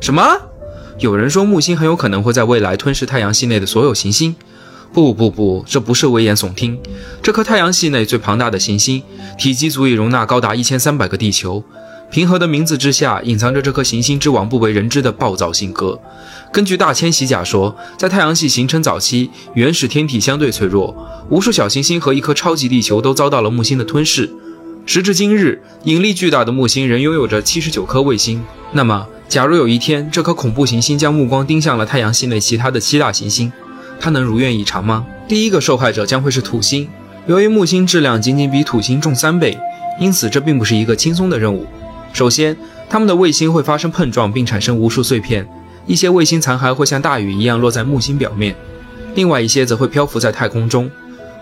什么？有人说木星很有可能会在未来吞噬太阳系内的所有行星。不不不，这不是危言耸听。这颗太阳系内最庞大的行星，体积足以容纳高达一千三百个地球。平和的名字之下，隐藏着这颗行星之王不为人知的暴躁性格。根据大迁徙假说，在太阳系形成早期，原始天体相对脆弱，无数小行星和一颗超级地球都遭到了木星的吞噬。时至今日，引力巨大的木星仍拥有着七十九颗卫星。那么，假如有一天这颗恐怖行星将目光盯向了太阳系内其他的七大行星，它能如愿以偿吗？第一个受害者将会是土星。由于木星质量仅仅比土星重三倍，因此这并不是一个轻松的任务。首先，它们的卫星会发生碰撞并产生无数碎片，一些卫星残骸会像大雨一样落在木星表面，另外一些则会漂浮在太空中。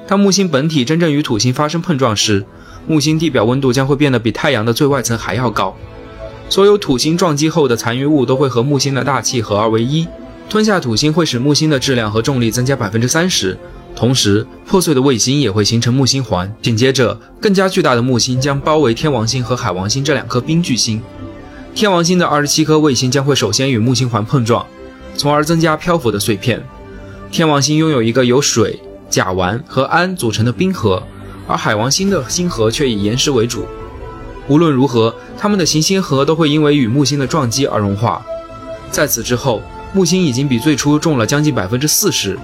当木星本体真正与土星发生碰撞时，木星地表温度将会变得比太阳的最外层还要高。所有土星撞击后的残余物都会和木星的大气合二为一，吞下土星会使木星的质量和重力增加百分之三十。同时，破碎的卫星也会形成木星环。紧接着，更加巨大的木星将包围天王星和海王星这两颗冰巨星。天王星的二十七颗卫星将会首先与木星环碰撞，从而增加漂浮的碎片。天王星拥有一个由水、甲烷和氨组成的冰核，而海王星的星核却以岩石为主。无论如何，他们的行星核都会因为与木星的撞击而融化。在此之后，木星已经比最初重了将近百分之四十。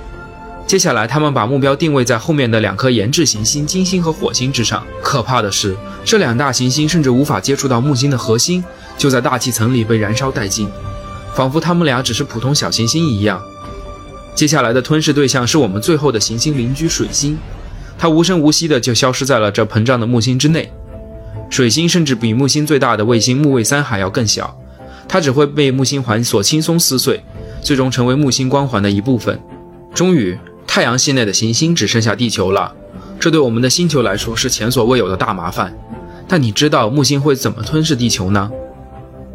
接下来，他们把目标定位在后面的两颗研制行星金星和火星之上。可怕的是，这两大行星甚至无法接触到木星的核心，就在大气层里被燃烧殆尽，仿佛他们俩只是普通小行星一样。接下来的吞噬对象是我们最后的行星邻居水星，它无声无息的就消失在了这膨胀的木星之内。水星甚至比木星最大的卫星木卫三还要更小，它只会被木星环所轻松撕碎，最终成为木星光环的一部分。终于。太阳系内的行星只剩下地球了，这对我们的星球来说是前所未有的大麻烦。但你知道木星会怎么吞噬地球呢？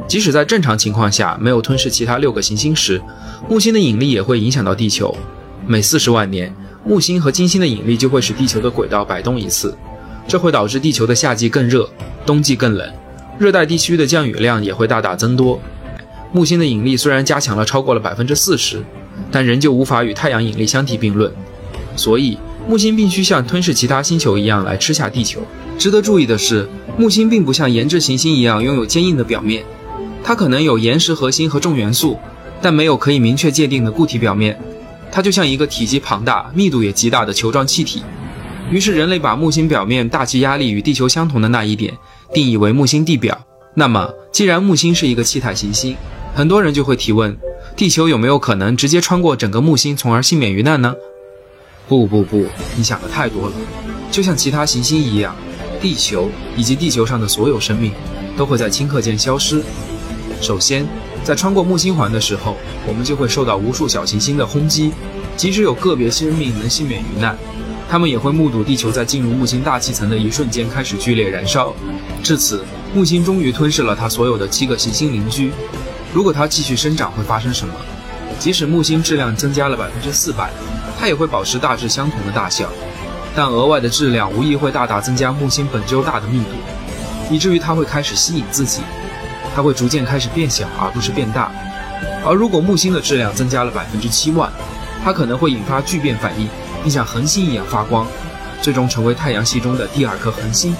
即使在正常情况下没有吞噬其他六个行星时，木星的引力也会影响到地球。每四十万年，木星和金星的引力就会使地球的轨道摆动一次，这会导致地球的夏季更热，冬季更冷，热带地区的降雨量也会大大增多。木星的引力虽然加强了超过了百分之四十。但仍旧无法与太阳引力相提并论，所以木星必须像吞噬其他星球一样来吃下地球。值得注意的是，木星并不像岩质行星一样拥有坚硬的表面，它可能有岩石核心和重元素，但没有可以明确界定的固体表面。它就像一个体积庞大、密度也极大的球状气体。于是人类把木星表面大气压力与地球相同的那一点定义为木星地表。那么，既然木星是一个气态行星，很多人就会提问。地球有没有可能直接穿过整个木星，从而幸免于难呢？不不不，你想的太多了。就像其他行星一样，地球以及地球上的所有生命都会在顷刻间消失。首先，在穿过木星环的时候，我们就会受到无数小行星的轰击。即使有个别生命能幸免于难，他们也会目睹地球在进入木星大气层的一瞬间开始剧烈燃烧。至此，木星终于吞噬了它所有的七个行星邻居。如果它继续生长，会发生什么？即使木星质量增加了百分之四百，它也会保持大致相同的大小，但额外的质量无疑会大大增加木星本就大的密度，以至于它会开始吸引自己，它会逐渐开始变小，而不是变大。而如果木星的质量增加了百分之七万，它可能会引发聚变反应，并像恒星一样发光，最终成为太阳系中的第二颗恒星。